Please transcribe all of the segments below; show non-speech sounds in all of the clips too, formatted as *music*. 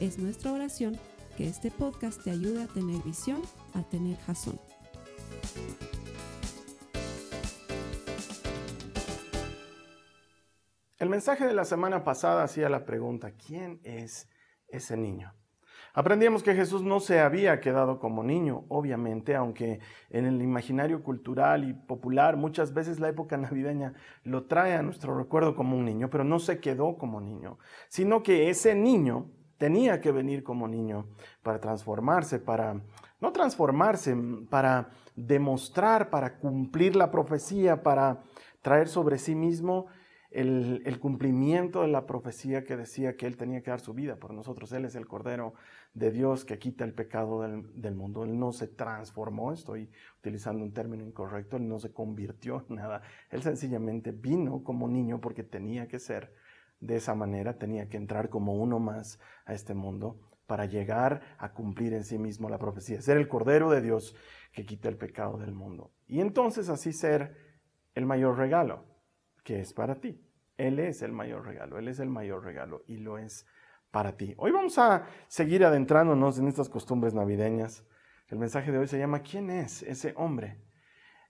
Es nuestra oración que este podcast te ayude a tener visión, a tener jazón. El mensaje de la semana pasada hacía la pregunta, ¿quién es ese niño? Aprendíamos que Jesús no se había quedado como niño, obviamente, aunque en el imaginario cultural y popular muchas veces la época navideña lo trae a nuestro recuerdo como un niño, pero no se quedó como niño, sino que ese niño tenía que venir como niño para transformarse, para, no transformarse, para demostrar, para cumplir la profecía, para traer sobre sí mismo el, cumplimiento de la profecía que decía que Él tenía que dar su vida por nosotros. Él es el Cordero de Dios que quita el pecado del, mundo. Él no se transformó, estoy utilizando un término incorrecto, Él no se convirtió en nada. Él sencillamente vino como niño porque tenía que ser de esa manera, tenía que entrar como uno más a este mundo para llegar a cumplir en sí mismo la profecía, ser el Cordero de Dios que quita el pecado del mundo. Y entonces así ser el mayor regalo que es para ti. Él es el mayor regalo, Él es el mayor regalo y lo es para ti. Hoy vamos a seguir adentrándonos en estas costumbres navideñas. El mensaje de hoy se llama ¿Quién es ese hombre?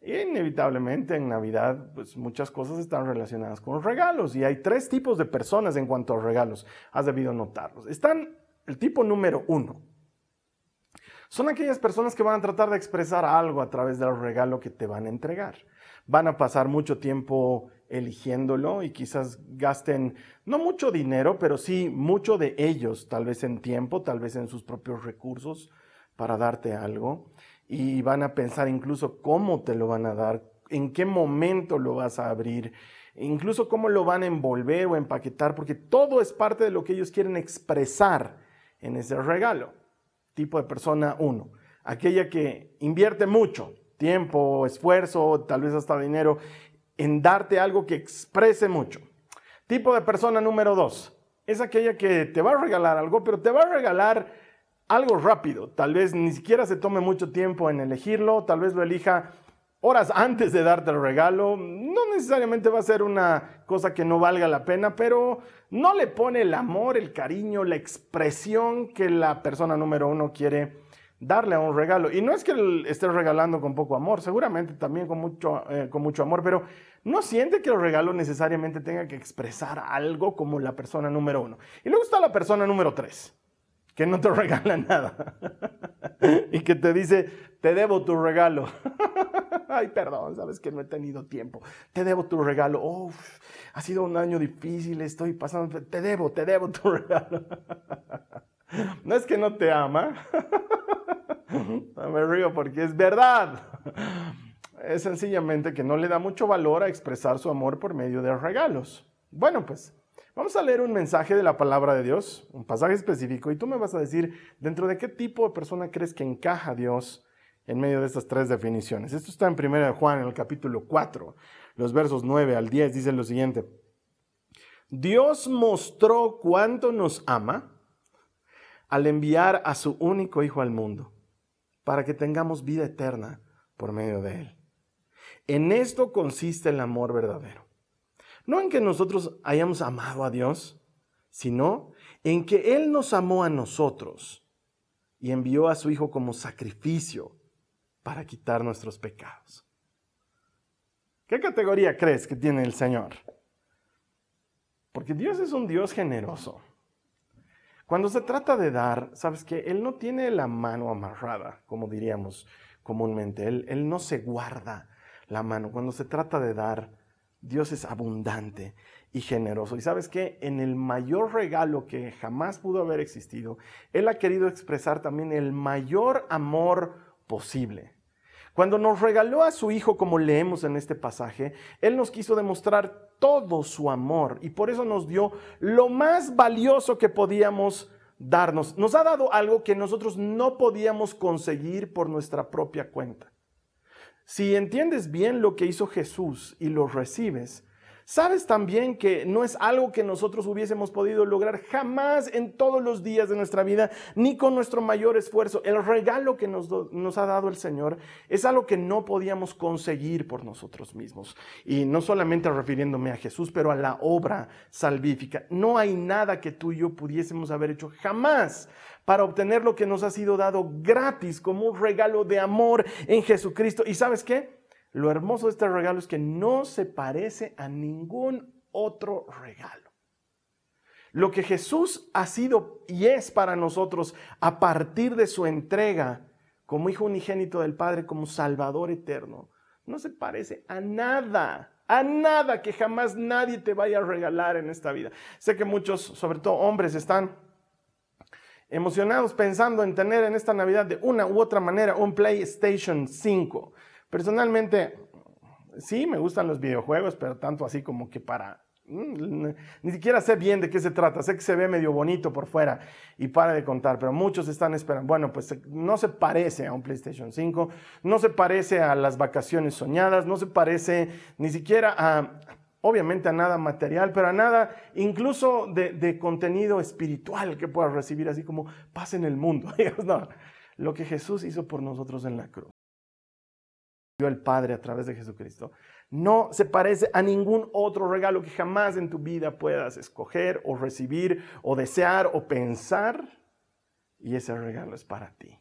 Inevitablemente en Navidad, pues muchas cosas están relacionadas con los regalos y hay tres tipos de personas en cuanto a regalos. Has debido notarlos. Están el tipo número uno. Son aquellas personas que van a tratar de expresar algo a través del regalo que te van a entregar. Van a pasar mucho tiempo eligiéndolo y quizás gasten no mucho dinero, pero sí mucho de ellos, tal vez en tiempo, tal vez en sus propios recursos para darte algo. Y van a pensar incluso cómo te lo van a dar, en qué momento lo vas a abrir, incluso cómo lo van a envolver o empaquetar, porque todo es parte de lo que ellos quieren expresar en ese regalo. Tipo de persona uno, aquella que invierte mucho tiempo, esfuerzo, tal vez hasta dinero en darte algo que exprese mucho. Tipo de persona número dos, es aquella que te va a regalar algo, pero te va a regalar algo rápido. Tal vez ni siquiera se tome mucho tiempo en elegirlo, tal vez lo elija horas antes de darte el regalo. No necesariamente va a ser una cosa que no valga la pena, pero no le pone el amor, el cariño, la expresión que la persona número uno quiere darle a un regalo. Y no es que estés regalando con poco amor, seguramente también con mucho, eh, con mucho amor, pero no siente que el regalo necesariamente tenga que expresar algo como la persona número uno. Y luego está la persona número tres, que no te *laughs* regala nada *laughs* y que te dice, te debo tu regalo. *laughs* Ay, perdón, sabes que no he tenido tiempo. Te debo tu regalo. Ha sido un año difícil, estoy pasando. Te debo, te debo tu regalo. No es que no te ama. Me río porque es verdad es sencillamente que no le da mucho valor a expresar su amor por medio de regalos. Bueno, pues vamos a leer un mensaje de la palabra de Dios, un pasaje específico, y tú me vas a decir dentro de qué tipo de persona crees que encaja Dios en medio de estas tres definiciones. Esto está en 1 Juan, en el capítulo 4, los versos 9 al 10, dice lo siguiente. Dios mostró cuánto nos ama al enviar a su único Hijo al mundo, para que tengamos vida eterna por medio de Él. En esto consiste el amor verdadero. No en que nosotros hayamos amado a Dios, sino en que Él nos amó a nosotros y envió a su Hijo como sacrificio para quitar nuestros pecados. ¿Qué categoría crees que tiene el Señor? Porque Dios es un Dios generoso. Cuando se trata de dar, sabes que Él no tiene la mano amarrada, como diríamos comúnmente. Él, él no se guarda la mano. Cuando se trata de dar, Dios es abundante y generoso. Y sabes que en el mayor regalo que jamás pudo haber existido, Él ha querido expresar también el mayor amor posible. Cuando nos regaló a su Hijo, como leemos en este pasaje, Él nos quiso demostrar todo su amor y por eso nos dio lo más valioso que podíamos darnos. Nos ha dado algo que nosotros no podíamos conseguir por nuestra propia cuenta. Si entiendes bien lo que hizo Jesús y lo recibes, Sabes también que no es algo que nosotros hubiésemos podido lograr jamás en todos los días de nuestra vida, ni con nuestro mayor esfuerzo. El regalo que nos, ha dado el Señor es algo que no podíamos conseguir por nosotros mismos. Y no solamente refiriéndome a Jesús, pero a la obra salvífica. No hay nada que tú y yo pudiésemos haber hecho jamás para obtener lo que nos ha sido dado gratis como un regalo de amor en Jesucristo. ¿Y sabes qué? Lo hermoso de este regalo es que no se parece a ningún otro regalo. Lo que Jesús ha sido y es para nosotros a partir de su entrega como Hijo unigénito del Padre, como Salvador eterno, no se parece a nada, a nada que jamás nadie te vaya a regalar en esta vida. Sé que muchos, sobre todo hombres, están emocionados pensando en tener en esta Navidad de una u otra manera un PlayStation 5. Personalmente, sí, me gustan los videojuegos, pero tanto así como que para... Mm, ni siquiera sé bien de qué se trata, sé que se ve medio bonito por fuera y para de contar, pero muchos están esperando, bueno, pues no se parece a un PlayStation 5, no se parece a las vacaciones soñadas, no se parece ni siquiera a, obviamente a nada material, pero a nada incluso de, de contenido espiritual que puedas recibir, así como paz en el mundo. *laughs* no, lo que Jesús hizo por nosotros en la cruz el Padre a través de Jesucristo, no se parece a ningún otro regalo que jamás en tu vida puedas escoger o recibir o desear o pensar. Y ese regalo es para ti.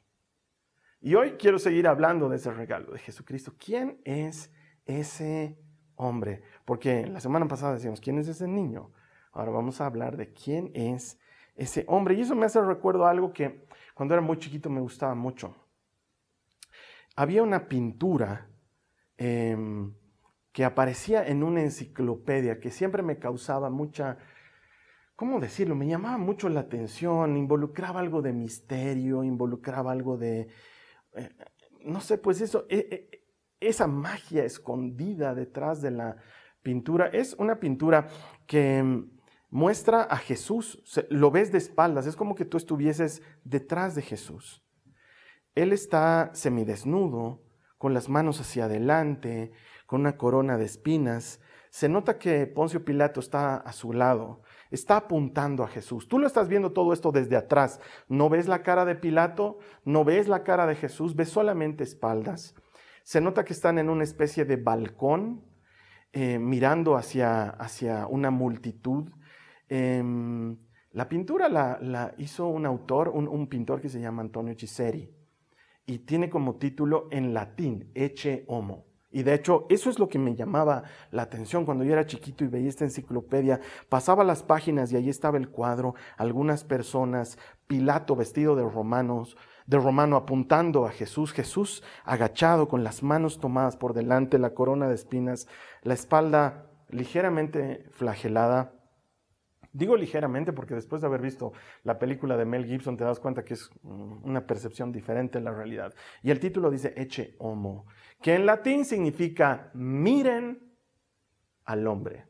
Y hoy quiero seguir hablando de ese regalo de Jesucristo. ¿Quién es ese hombre? Porque la semana pasada decíamos, ¿quién es ese niño? Ahora vamos a hablar de quién es ese hombre. Y eso me hace recuerdo algo que cuando era muy chiquito me gustaba mucho había una pintura em, que aparecía en una enciclopedia que siempre me causaba mucha, ¿cómo decirlo? Me llamaba mucho la atención, involucraba algo de misterio, involucraba algo de, eh, no sé, pues eso, e, e, esa magia escondida detrás de la pintura. Es una pintura que em, muestra a Jesús, lo ves de espaldas, es como que tú estuvieses detrás de Jesús. Él está semidesnudo, con las manos hacia adelante, con una corona de espinas. Se nota que Poncio Pilato está a su lado, está apuntando a Jesús. Tú lo estás viendo todo esto desde atrás. No ves la cara de Pilato, no ves la cara de Jesús, ves solamente espaldas. Se nota que están en una especie de balcón, eh, mirando hacia, hacia, una multitud. Em, la pintura la, hizo un autor, un, un pintor que se llama Antonio Chiseri y tiene como título en latín, Eche Homo. Y de hecho, eso es lo que me llamaba la atención cuando yo era chiquito y veía esta enciclopedia. Pasaba las páginas y ahí estaba el cuadro, algunas personas, Pilato vestido de romanos, de romano apuntando a Jesús, Jesús agachado con las manos tomadas por delante, la corona de espinas, la espalda ligeramente flagelada, Digo ligeramente porque después de haber visto la película de Mel Gibson te das cuenta que es una percepción diferente de la realidad. Y el título dice Eche Homo, que en latín significa miren al hombre.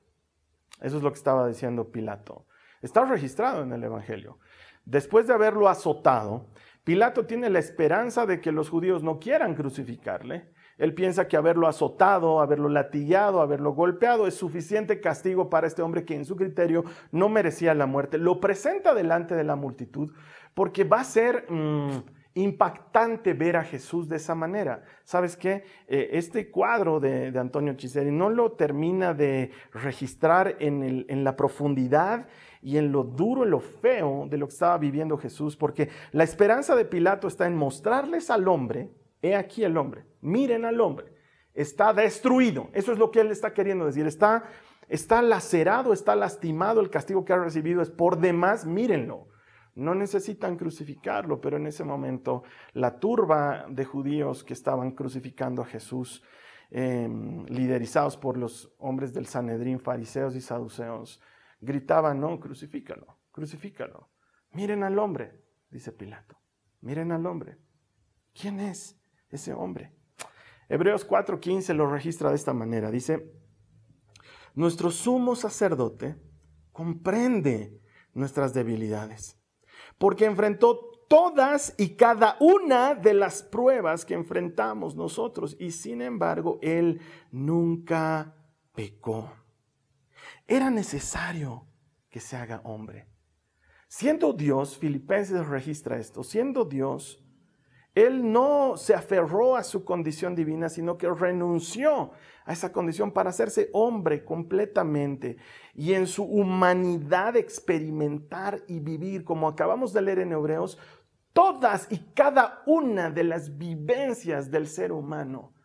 Eso es lo que estaba diciendo Pilato. Está registrado en el Evangelio. Después de haberlo azotado, Pilato tiene la esperanza de que los judíos no quieran crucificarle él piensa que haberlo azotado, haberlo latillado, haberlo golpeado es suficiente castigo para este hombre que en su criterio no merecía la muerte. Lo presenta delante de la multitud porque va a ser mm, impactante ver a Jesús de esa manera. ¿Sabes qué? Eh, este cuadro de, Antonio Chiseri no lo termina de registrar en, en la profundidad y en lo duro, en lo feo de lo que estaba viviendo Jesús, porque la esperanza de Pilato está en mostrarles al hombre, he aquí el hombre, miren al hombre, está destruido. Eso es lo que él está queriendo decir. Está, está lacerado, está lastimado. El castigo que ha recibido es por demás, mírenlo. No necesitan crucificarlo, pero en ese momento la turba de judíos que estaban crucificando a Jesús, em, liderizados por los hombres del Sanedrín, fariseos y saduceos, gritaban, no, crucifícalo, crucifícalo. Miren al hombre, dice Pilato, miren al hombre. ¿Quién es ese hombre? Hebreos 4:15 lo registra de esta manera. Dice, nuestro sumo sacerdote comprende nuestras debilidades porque enfrentó todas y cada una de las pruebas que enfrentamos nosotros y sin embargo Él nunca pecó. Era necesario que se haga hombre. Siendo Dios, Filipenses registra esto, siendo Dios, Él no se aferró a su condición divina, sino que renunció a esa condición para hacerse hombre completamente y en su humanidad experimentar y vivir, como acabamos de leer en Hebreos, todas y cada una de las vivencias del ser humano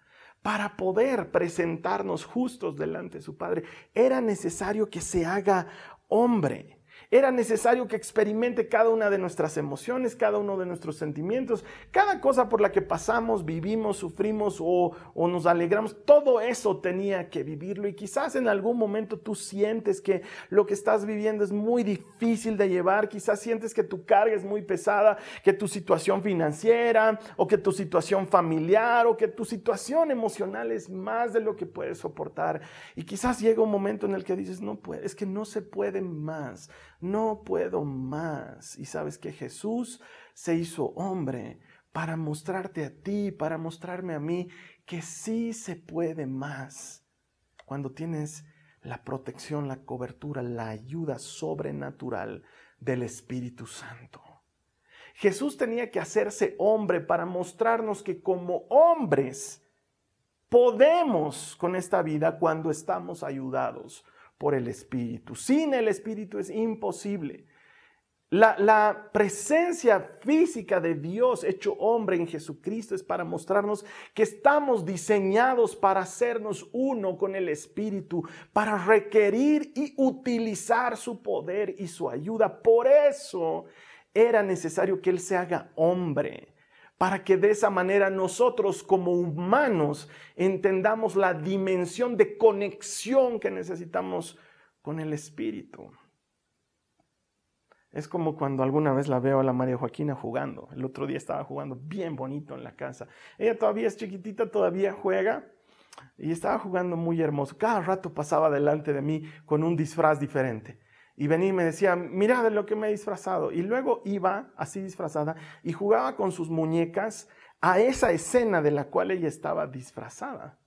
para poder presentarnos justos delante de su Padre, era necesario que se haga hombre. Era necesario que experimente cada una de nuestras emociones, cada uno de nuestros sentimientos, cada cosa por la que pasamos, vivimos, sufrimos o, nos alegramos. Todo eso tenía que vivirlo y quizás en algún momento tú sientes que lo que estás viviendo es muy difícil de llevar, quizás sientes que tu carga es muy pesada, que tu situación financiera o que tu situación familiar o que tu situación emocional es más de lo que puedes soportar. Y quizás llega un momento en el que dices, no puedes, es que no se puede más no puedo más. Y sabes que Jesús se hizo hombre para mostrarte a ti, para mostrarme a mí que sí se puede más. Cuando tienes la protección, la cobertura, la ayuda sobrenatural del Espíritu Santo. Jesús tenía que hacerse hombre para mostrarnos que como hombres podemos con esta vida cuando estamos ayudados por el Espíritu. Sin el Espíritu es imposible. La, presencia física de Dios hecho hombre en Jesucristo es para mostrarnos que estamos diseñados para hacernos uno con el Espíritu, para requerir y utilizar su poder y su ayuda. Por eso era necesario que Él se haga hombre para que de esa manera nosotros como humanos entendamos la dimensión de conexión que necesitamos con el Espíritu. Es como cuando alguna vez la veo a la María Joaquina jugando. El otro día estaba jugando bien bonito en la casa. Ella todavía es chiquitita, todavía juega y estaba jugando muy hermoso. Cada rato pasaba delante de mí con un disfraz diferente y venía y me decía, mira de lo que me he disfrazado. Y luego iba así disfrazada y jugaba con sus muñecas a esa escena de la cual ella estaba disfrazada.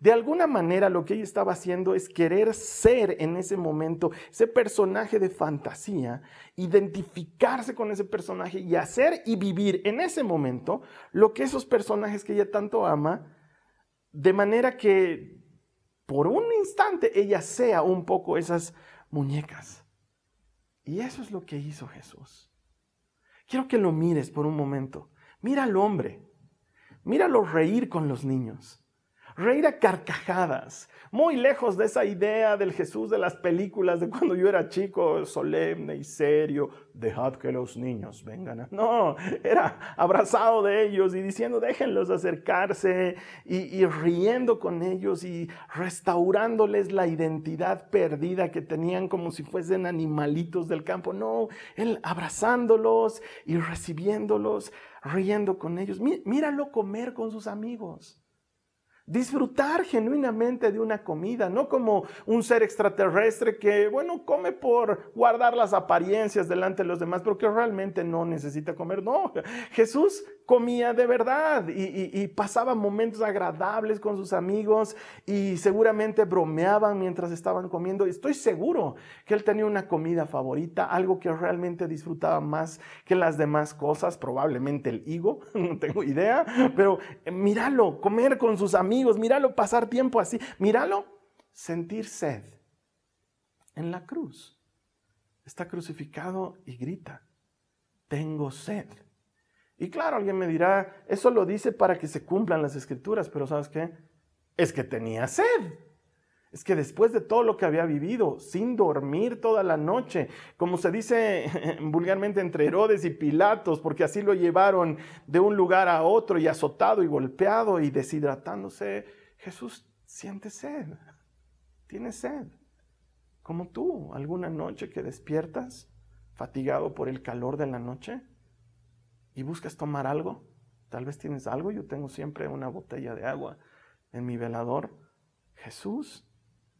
De alguna manera lo que ella estaba haciendo es querer ser en ese momento ese personaje de fantasía, identificarse con ese personaje y hacer y vivir en ese momento lo que esos personajes que ella tanto ama, de manera que por un instante ella sea un poco esas muñecas. Y eso es lo que hizo Jesús. Quiero que lo mires por un momento. Mira al hombre. Míralo reír con los niños reír a carcajadas, muy lejos de esa idea del Jesús de las películas de cuando yo era chico, solemne y serio, dejad que los niños vengan. No, era abrazado de ellos y diciendo, déjenlos acercarse y, riendo con ellos y restaurándoles la identidad perdida que tenían como si fuesen animalitos del campo. No, él abrazándolos y recibiéndolos, riendo con ellos. Míralo comer con sus amigos disfrutar genuinamente de una comida, no como un ser extraterrestre que, bueno, come por guardar las apariencias delante de los demás, pero que realmente no necesita comer. No, Jesús comía de verdad y, pasaba momentos agradables con sus amigos y seguramente bromeaban mientras estaban comiendo. Estoy seguro que él tenía una comida favorita, algo que realmente disfrutaba más que las demás cosas, probablemente el higo, *laughs* no tengo idea, pero eh, míralo, comer con sus amigos, míralo pasar tiempo así, míralo sentir sed en la cruz. Está crucificado y grita, tengo sed. Y claro, alguien me dirá, eso lo dice para que se cumplan las escrituras, pero ¿sabes qué? Es que tenía sed. Es que después de todo lo que había vivido, sin dormir toda la noche, como se dice *laughs* vulgarmente entre Herodes y Pilatos, porque así lo llevaron de un lugar a otro y azotado y golpeado y deshidratándose, Jesús siente sed, tiene sed, como tú, alguna noche que despiertas fatigado por el calor de la noche y buscas tomar algo, tal vez tienes algo, yo tengo siempre una botella de agua en mi velador. Jesús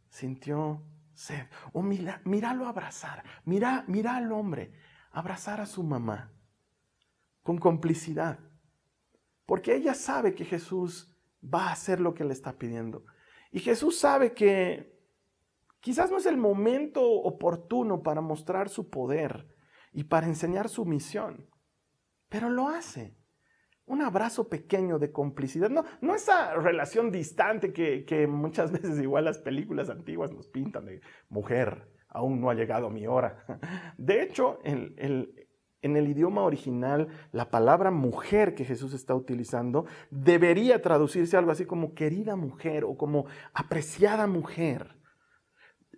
sintió sed. O mira, míralo abrazar, mira, mira al hombre abrazar a su mamá con complicidad, porque ella sabe que Jesús va a hacer lo que le está pidiendo. Y Jesús sabe que quizás no es el momento oportuno para mostrar su poder y para enseñar su misión, pero lo hace. Un abrazo pequeño de complicidad, no, no esa relación distante que, muchas *laughs* veces igual las películas antiguas nos pintan de mujer, aún no ha llegado mi hora. *laughs* De hecho, en el idioma original, la palabra mujer que Jesús está utilizando debería traducirse algo así como querida mujer o como apreciada mujer.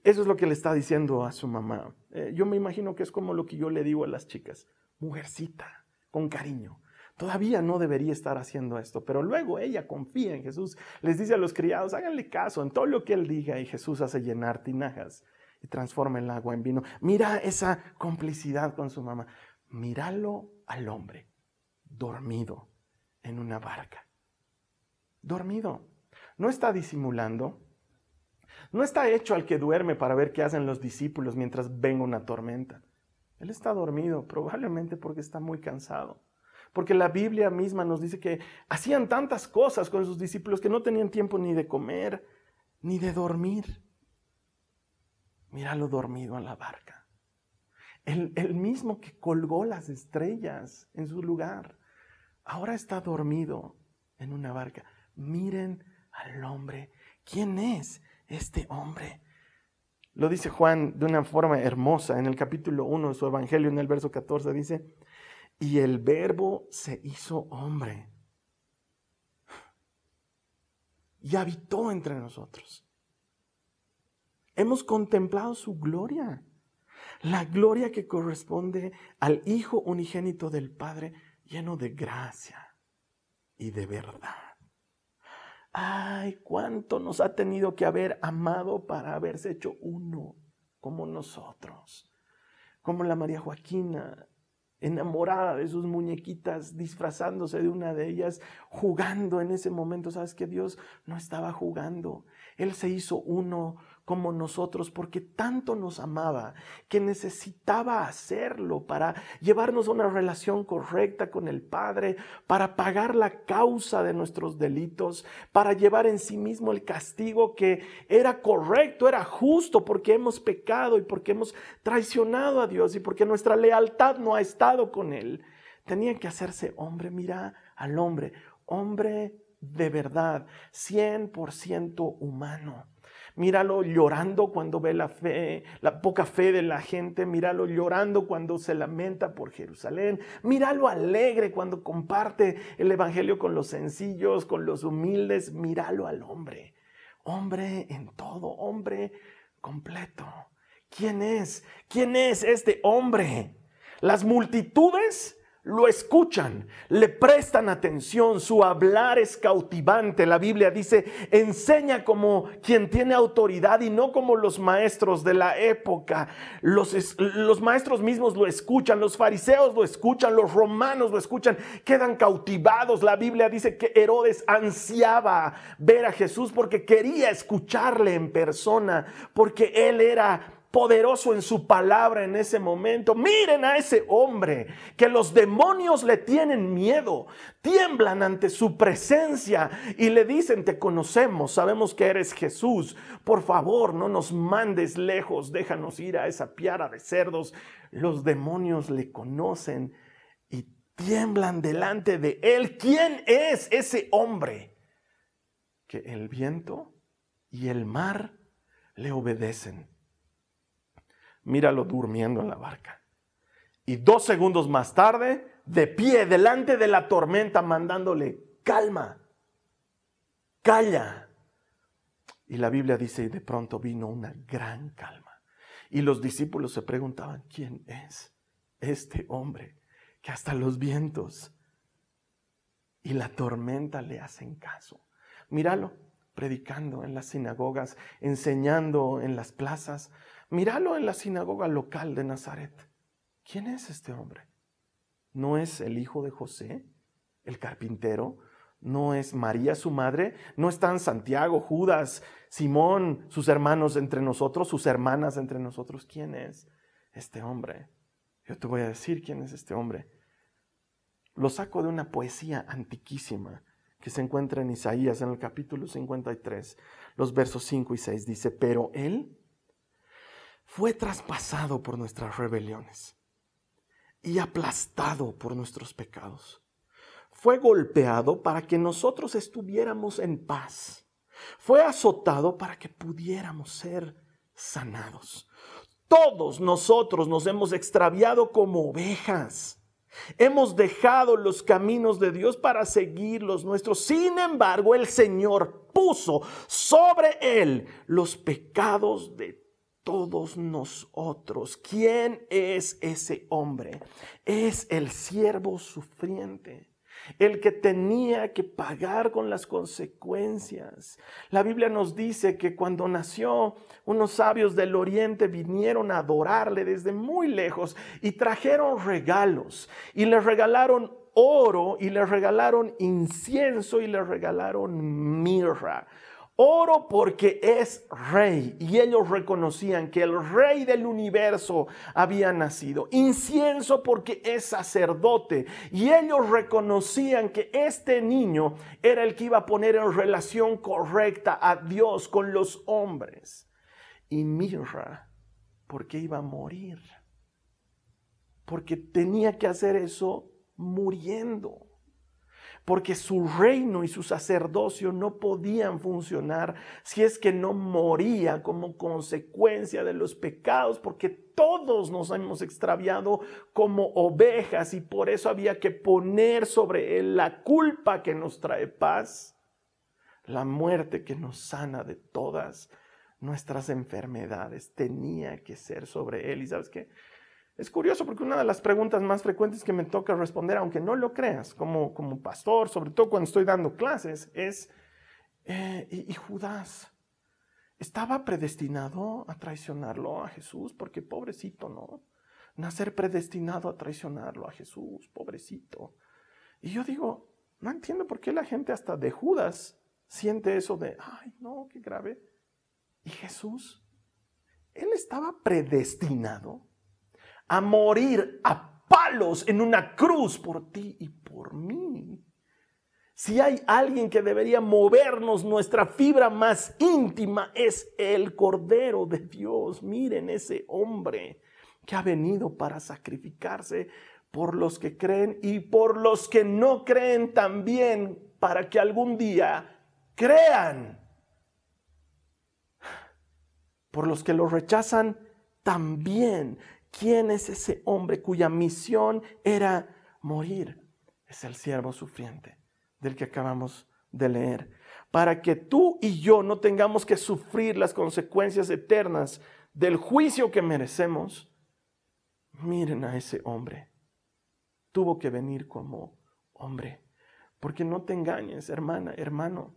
Eso es lo que le está diciendo a su mamá. Eh, yo me imagino que es como lo que yo le digo a las chicas, mujercita, con cariño. Todavía no debería estar haciendo esto, pero luego ella confía en Jesús. Les dice a los criados, háganle caso en todo lo que él diga y Jesús hace llenar tinajas y transforma el agua en vino. Mira esa complicidad con su mamá. Míralo al hombre dormido en una barca. Dormido. No está disimulando. No está hecho al que duerme para ver qué hacen los discípulos mientras venga una tormenta. Él está dormido, probablemente porque está muy cansado. Porque la Biblia misma nos dice que hacían tantas cosas con sus discípulos que no tenían tiempo ni de comer, ni de dormir. Míralo dormido en la barca. El, el, mismo que colgó las estrellas en su lugar, ahora está dormido en una barca. Miren al hombre. ¿Quién es este hombre? Lo dice Juan de una forma hermosa en el capítulo 1 de su Evangelio, en el verso 14, dice, y el verbo se hizo hombre y habitó entre nosotros. Hemos contemplado su gloria, la gloria que corresponde al Hijo unigénito del Padre, lleno de gracia y de verdad. Ay, cuánto nos ha tenido que haber amado para haberse hecho uno como nosotros, como la María Joaquina, enamorada de sus muñequitas, disfrazándose de una de ellas, jugando en ese momento. Sabes que Dios no estaba jugando. Él se hizo uno como nosotros porque tanto nos amaba que necesitaba hacerlo para llevarnos a una relación correcta con el Padre, para pagar la causa de nuestros delitos, para llevar en sí mismo el castigo que era correcto, era justo porque hemos pecado y porque hemos traicionado a Dios y porque nuestra lealtad no ha estado con Él. Tenía que hacerse hombre, mira al hombre, hombre de verdad, 100% humano. Míralo llorando cuando ve la fe, la poca fe de la gente. Míralo llorando cuando se lamenta por Jerusalén. Míralo alegre cuando comparte el Evangelio con los sencillos, con los humildes. Míralo al hombre. Hombre en todo, hombre completo. ¿Quién es? ¿Quién es este hombre? Las multitudes lo escuchan, le prestan atención, su hablar es cautivante. La Biblia dice, enseña como quien tiene autoridad y no como los maestros de la época. Los, los, maestros mismos lo escuchan, los fariseos lo escuchan, los romanos lo escuchan, quedan cautivados. La Biblia dice que Herodes ansiaba ver a Jesús porque quería escucharle en persona, porque él era poderoso en su palabra en ese momento. Miren a ese hombre que los demonios le tienen miedo, tiemblan ante su presencia y le dicen, te conocemos, sabemos que eres Jesús, por favor no nos mandes lejos, déjanos ir a esa piara de cerdos. Los demonios le conocen y tiemblan delante de él. ¿Quién es ese hombre? Que el viento y el mar le obedecen míralo durmiendo en la barca. Y dos segundos más tarde, de pie, delante de la tormenta, mandándole, calma, calla. Y la Biblia dice, y de pronto vino una gran calma. Y los discípulos se preguntaban, ¿quién es este hombre que hasta los vientos y la tormenta le hacen caso? Míralo, predicando en las sinagogas, enseñando en las plazas, Míralo en la sinagoga local de Nazaret. ¿Quién es este hombre? ¿No es el hijo de José, el carpintero? ¿No es María su madre? ¿No están Santiago, Judas, Simón, sus hermanos entre nosotros, sus hermanas entre nosotros? ¿Quién es este hombre? Yo te voy a decir quién es este hombre. Lo saco de una poesía antiquísima que se encuentra en Isaías en el capítulo 53, los versos 5 y 6. Dice, pero él fue traspasado por nuestras rebeliones y aplastado por nuestros pecados. Fue golpeado para que nosotros estuviéramos en paz. Fue azotado para que pudiéramos ser sanados. Todos nosotros nos hemos extraviado como ovejas. Hemos dejado los caminos de Dios para seguir los nuestros. Sin embargo, el Señor puso sobre él los pecados de todos nosotros. ¿Quién es ese hombre? Es el siervo sufriente el que tenía que pagar con las consecuencias. La Biblia nos dice que cuando nació, unos sabios del oriente vinieron a adorarle desde muy lejos y trajeron regalos y le regalaron oro y le regalaron incienso y le regalaron mirra. Oro porque es rey y ellos reconocían que el rey del universo había nacido. Incienso porque es sacerdote y ellos reconocían que este niño era el que iba a poner en relación correcta a Dios con los hombres. Y mirra porque iba a morir. Porque tenía que hacer eso muriendo porque su reino y su sacerdocio no podían funcionar si es que no moría como consecuencia de los pecados, porque todos nos hemos extraviado como ovejas y por eso había que poner sobre él la culpa que nos trae paz, la muerte que nos sana de todas nuestras enfermedades, tenía que ser sobre él. ¿Y sabes qué? Es curioso porque una de las preguntas más frecuentes que me toca responder, aunque no lo creas, como, como pastor, sobre todo cuando estoy dando clases, es, eh, ¿y, ¿y Judas estaba predestinado a traicionarlo a Jesús? Porque pobrecito, ¿no? Nacer predestinado a traicionarlo a Jesús, pobrecito. Y yo digo, no entiendo por qué la gente hasta de Judas siente eso de, ay, no, qué grave. ¿Y Jesús? Él estaba predestinado a morir a palos en una cruz por ti y por mí. Si hay alguien que debería movernos nuestra fibra más íntima es el Cordero de Dios. Miren ese hombre que ha venido para sacrificarse por los que creen y por los que no creen también para que algún día crean. Por los que lo rechazan también. ¿Quién es ese hombre cuya misión era morir? Es el siervo sufriente del que acabamos de leer. Para que tú y yo no tengamos que sufrir las consecuencias eternas del juicio que merecemos, miren a ese hombre. Tuvo que venir como hombre. Porque no te engañes, hermana, hermano.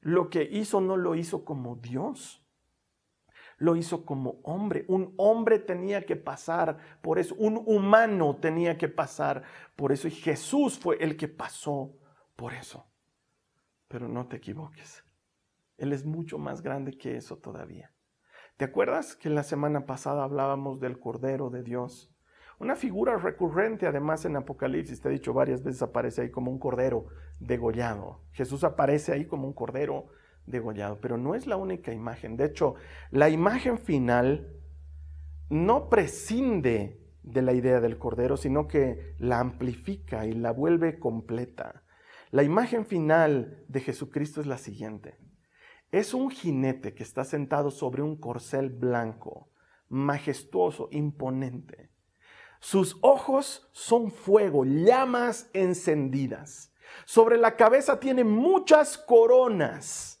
Lo que hizo no lo hizo como Dios lo hizo como hombre. Un hombre tenía que pasar por eso, un humano tenía que pasar por eso y Jesús fue el que pasó por eso. Pero no te equivoques, Él es mucho más grande que eso todavía. ¿Te acuerdas que la semana pasada hablábamos del Cordero de Dios? Una figura recurrente además en Apocalipsis, te he dicho varias veces, aparece ahí como un cordero degollado. Jesús aparece ahí como un cordero degollado, pero no es la única imagen. De hecho, la imagen final no prescinde de la idea del Cordero, sino que la amplifica y la vuelve completa. La imagen final de Jesucristo es la siguiente. Es un jinete que está sentado sobre un corcel blanco, majestuoso, imponente. Sus ojos son fuego, llamas encendidas. Sobre la cabeza tiene muchas coronas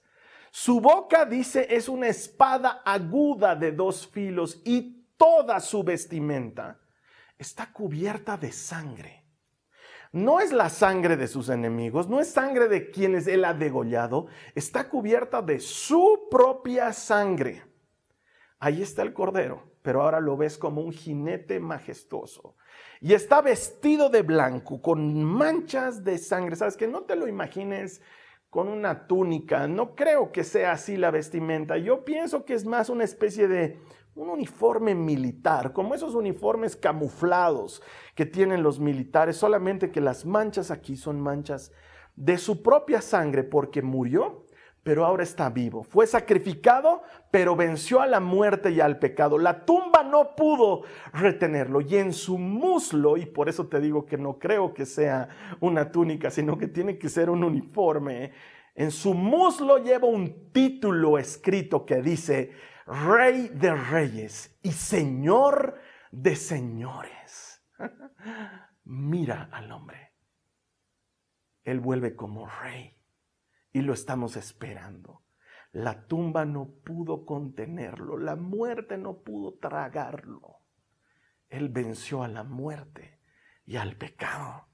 su boca, dice, es una espada aguda de dos filos y toda su vestimenta está cubierta de sangre. No es la sangre de sus enemigos, no es sangre de quienes él ha degollado, está cubierta de su propia sangre. Ahí está el cordero, pero ahora lo ves como un jinete majestuoso. Y está vestido de blanco, con manchas de sangre. ¿Sabes que No te lo imagines con una túnica. No creo que sea así la vestimenta. Yo pienso que es más una especie de un uniforme militar, como esos uniformes camuflados que tienen los militares, solamente que las manchas aquí son manchas de su propia sangre porque murió pero ahora está vivo. Fue sacrificado, pero venció a la muerte y al pecado. La tumba no pudo retenerlo y en su muslo, y por eso te digo que no creo que sea una túnica, sino que tiene que ser un uniforme, en su muslo lleva un título escrito que dice, Rey de Reyes y Señor de Señores. *laughs* Mira al hombre. Él vuelve como rey y lo estamos esperando. La tumba no pudo contenerlo, la muerte no pudo tragarlo. Él venció a la muerte y al pecado.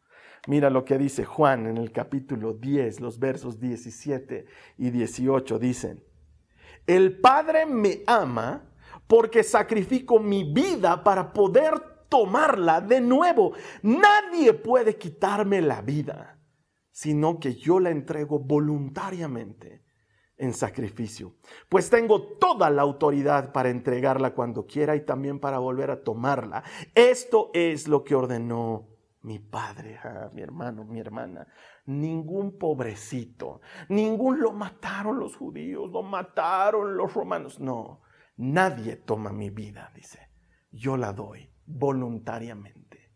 Mira lo que dice Juan en el capítulo 10, los versos 17 y 18 dicen, el Padre me ama porque sacrifico mi vida para poder tomarla de nuevo. Nadie puede quitarme la vida sino que yo la entrego voluntariamente en sacrificio, pues tengo toda la autoridad para entregarla cuando quiera y también para volver a tomarla. Esto es lo que ordenó mi padre, ah, mi hermano, mi hermana. Ningún pobrecito, ningún lo mataron los judíos, lo mataron los romanos. No, nadie toma mi vida, dice. Yo la doy voluntariamente.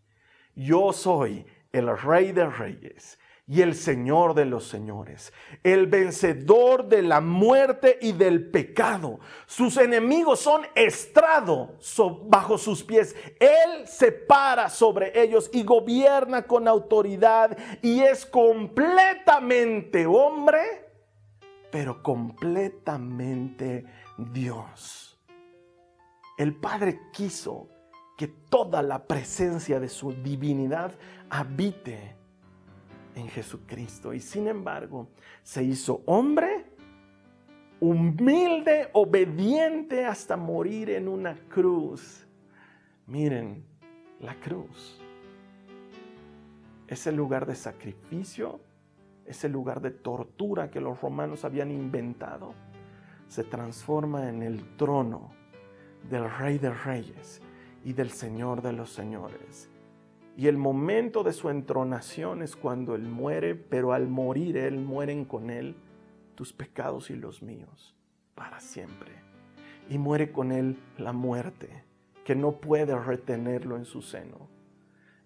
Yo soy el rey de reyes y el Señor de los señores, el vencedor de la muerte y del pecado. Sus enemigos son estrado bajo sus pies. Él se para sobre ellos y gobierna con autoridad y es completamente hombre, pero completamente Dios. El Padre quiso que toda la presencia de su divinidad habite en Jesucristo. Y sin embargo, se hizo hombre, humilde, obediente hasta morir en una cruz. Miren, la cruz. Ese lugar de sacrificio, ese lugar de tortura que los romanos habían inventado, se transforma en el trono del Rey de Reyes y del Señor de los Señores. Y el momento de su entronación es cuando Él muere, pero al morir Él mueren con Él tus pecados y los míos para siempre. Y muere con Él la muerte, que no puede retenerlo en su seno.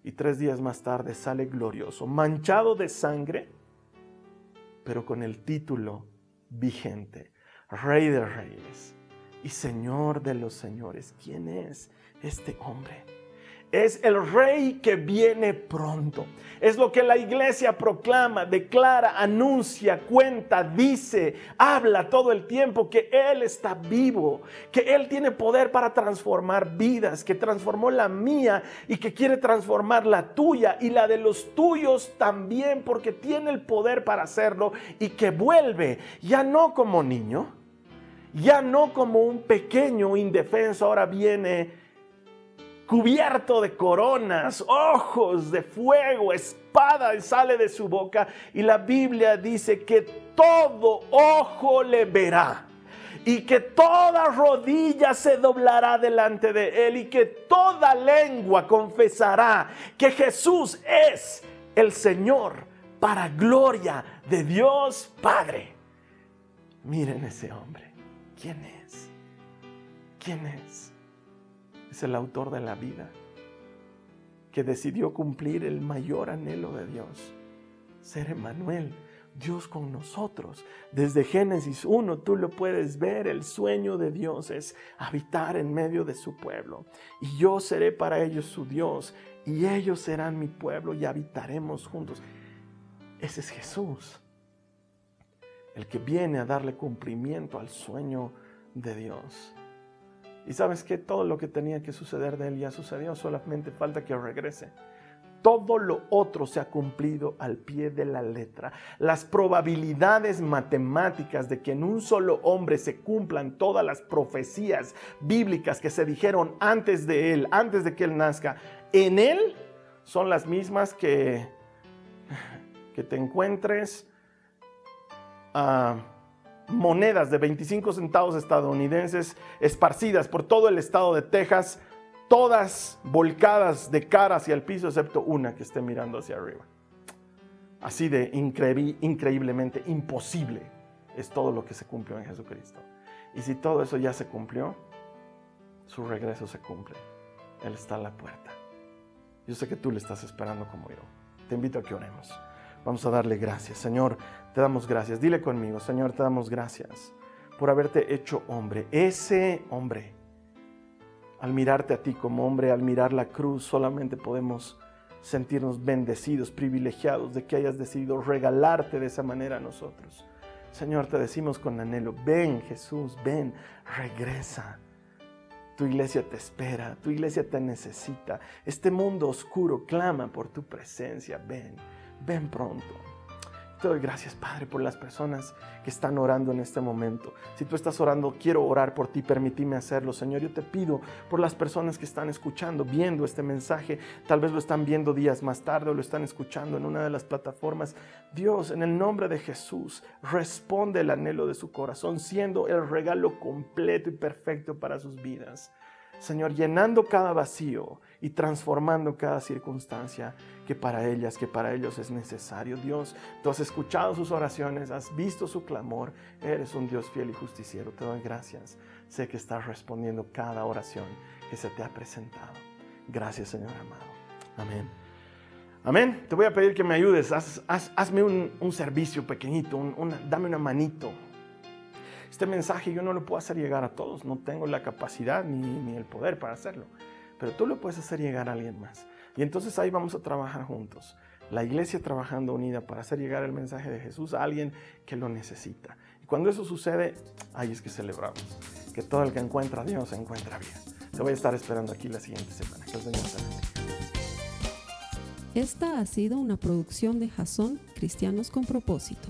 Y tres días más tarde sale glorioso, manchado de sangre, pero con el título vigente, Rey de Reyes y Señor de los Señores. ¿Quién es este hombre? Es el rey que viene pronto. Es lo que la iglesia proclama, declara, anuncia, cuenta, dice, habla todo el tiempo que Él está vivo, que Él tiene poder para transformar vidas, que transformó la mía y que quiere transformar la tuya y la de los tuyos también, porque tiene el poder para hacerlo y que vuelve ya no como niño, ya no como un pequeño indefenso, ahora viene cubierto de coronas, ojos de fuego, espada sale de su boca y la Biblia dice que todo ojo le verá y que toda rodilla se doblará delante de él y que toda lengua confesará que Jesús es el Señor para gloria de Dios Padre. Miren ese hombre. ¿Quién es? ¿Quién es? Es el autor de la vida, que decidió cumplir el mayor anhelo de Dios, ser Emanuel, Dios con nosotros. Desde Génesis 1 tú lo puedes ver, el sueño de Dios es habitar en medio de su pueblo. Y yo seré para ellos su Dios, y ellos serán mi pueblo y habitaremos juntos. Ese es Jesús, el que viene a darle cumplimiento al sueño de Dios. Y sabes que todo lo que tenía que suceder de él ya sucedió, solamente falta que regrese. Todo lo otro se ha cumplido al pie de la letra. Las probabilidades matemáticas de que en un solo hombre se cumplan todas las profecías bíblicas que se dijeron antes de él, antes de que él nazca, en él son las mismas que, que te encuentres ah, monedas de 25 centavos estadounidenses esparcidas por todo el estado de Texas, todas volcadas de cara hacia el piso, excepto una que esté mirando hacia arriba. Así de increíblemente imposible es todo lo que se cumplió en Jesucristo. Y si todo eso ya se cumplió, su regreso se cumple. Él está a la puerta. Yo sé que tú le estás esperando como yo. Te invito a que oremos. Vamos a darle gracias. Señor, te damos gracias. Dile conmigo, Señor, te damos gracias por haberte hecho hombre. Ese hombre. Al mirarte a ti como hombre, al mirar la cruz, solamente podemos sentirnos bendecidos, privilegiados de que hayas decidido regalarte de esa manera a nosotros. Señor, te decimos con anhelo, ven Jesús, ven, regresa. Tu iglesia te espera, tu iglesia te necesita. Este mundo oscuro clama por tu presencia. Ven, ven pronto. Te doy gracias, Padre, por las personas que están orando en este momento. Si tú estás orando, quiero orar por ti, permíteme hacerlo, Señor. Yo te pido por las personas que están escuchando, viendo este mensaje. Tal vez lo están viendo días más tarde o lo están escuchando en una de las plataformas. Dios, en el nombre de Jesús, responde el anhelo de su corazón, siendo el regalo completo y perfecto para sus vidas. Señor, llenando cada vacío y transformando cada circunstancia que para ellas, que para ellos es necesario. Dios, tú has escuchado sus oraciones, has visto su clamor, eres un Dios fiel y justiciero. Te doy gracias. Sé que estás respondiendo cada oración que se te ha presentado. Gracias, Señor amado. Amén. Amén. Te voy a pedir que me ayudes. hazme un, servicio pequeñito, dame una manito. Este mensaje yo no lo puedo hacer llegar a todos, no tengo la capacidad ni, ni el poder para hacerlo, pero tú lo puedes hacer llegar a alguien más. Y entonces ahí vamos a trabajar juntos. La iglesia trabajando unida para hacer llegar el mensaje de Jesús a alguien que lo necesita. Y cuando eso sucede, ahí es que celebramos. Que todo el que encuentra a Dios encuentra bien. Te voy a estar esperando aquí la siguiente semana. Que el Señor te bendiga. Esta ha sido una producción de Jason Cristianos con Propósito.